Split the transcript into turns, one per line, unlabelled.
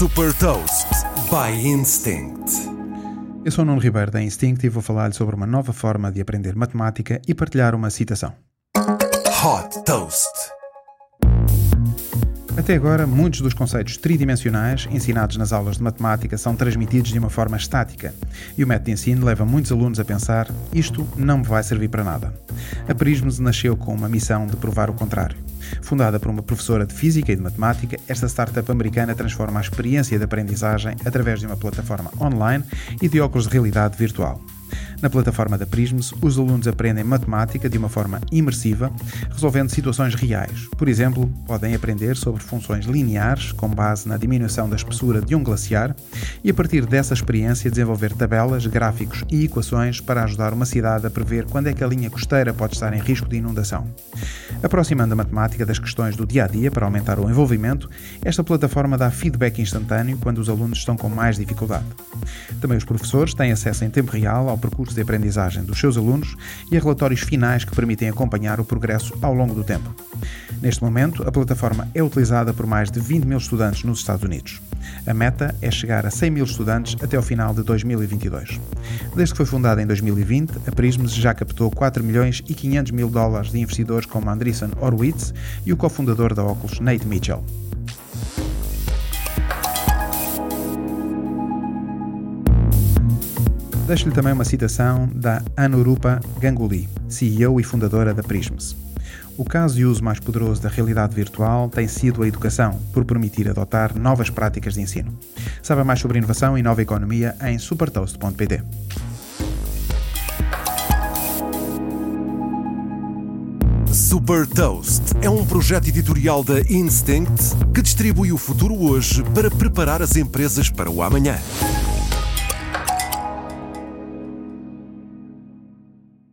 Super Toast by Instinct.
Eu sou o Nuno Ribeiro da Instinct e vou falar-lhe sobre uma nova forma de aprender matemática e partilhar uma citação.
Hot Toast.
Até agora, muitos dos conceitos tridimensionais ensinados nas aulas de matemática são transmitidos de uma forma estática, e o método de ensino leva muitos alunos a pensar: isto não me vai servir para nada. A Prisms nasceu com uma missão de provar o contrário. Fundada por uma professora de física e de matemática, esta startup americana transforma a experiência de aprendizagem através de uma plataforma online e de óculos de realidade virtual. Na plataforma da Prisms, os alunos aprendem matemática de uma forma imersiva, resolvendo situações reais. Por exemplo, podem aprender sobre funções lineares com base na diminuição da espessura de um glaciar e, a partir dessa experiência, desenvolver tabelas, gráficos e equações para ajudar uma cidade a prever quando é que a linha costeira pode estar em risco de inundação. Aproximando a matemática das questões do dia a dia para aumentar o envolvimento, esta plataforma dá feedback instantâneo quando os alunos estão com mais dificuldade. Também os professores têm acesso em tempo real ao percurso de aprendizagem dos seus alunos e a relatórios finais que permitem acompanhar o progresso ao longo do tempo. Neste momento, a plataforma é utilizada por mais de 20 mil estudantes nos Estados Unidos. A meta é chegar a 100 mil estudantes até ao final de 2022. Desde que foi fundada em 2020, a Prisms já captou 4 milhões e 500 mil dólares de investidores como Andreessen Horowitz e o cofundador da Oculus, Nate Mitchell. Deixo-lhe também uma citação da Anurupa Ganguly, CEO e fundadora da Prisms. O caso e uso mais poderoso da realidade virtual tem sido a educação, por permitir adotar novas práticas de ensino. Saiba mais sobre inovação e nova economia em supertoast.pt.
Super Toast é um projeto editorial da Instinct que distribui o futuro hoje para preparar as empresas para o amanhã.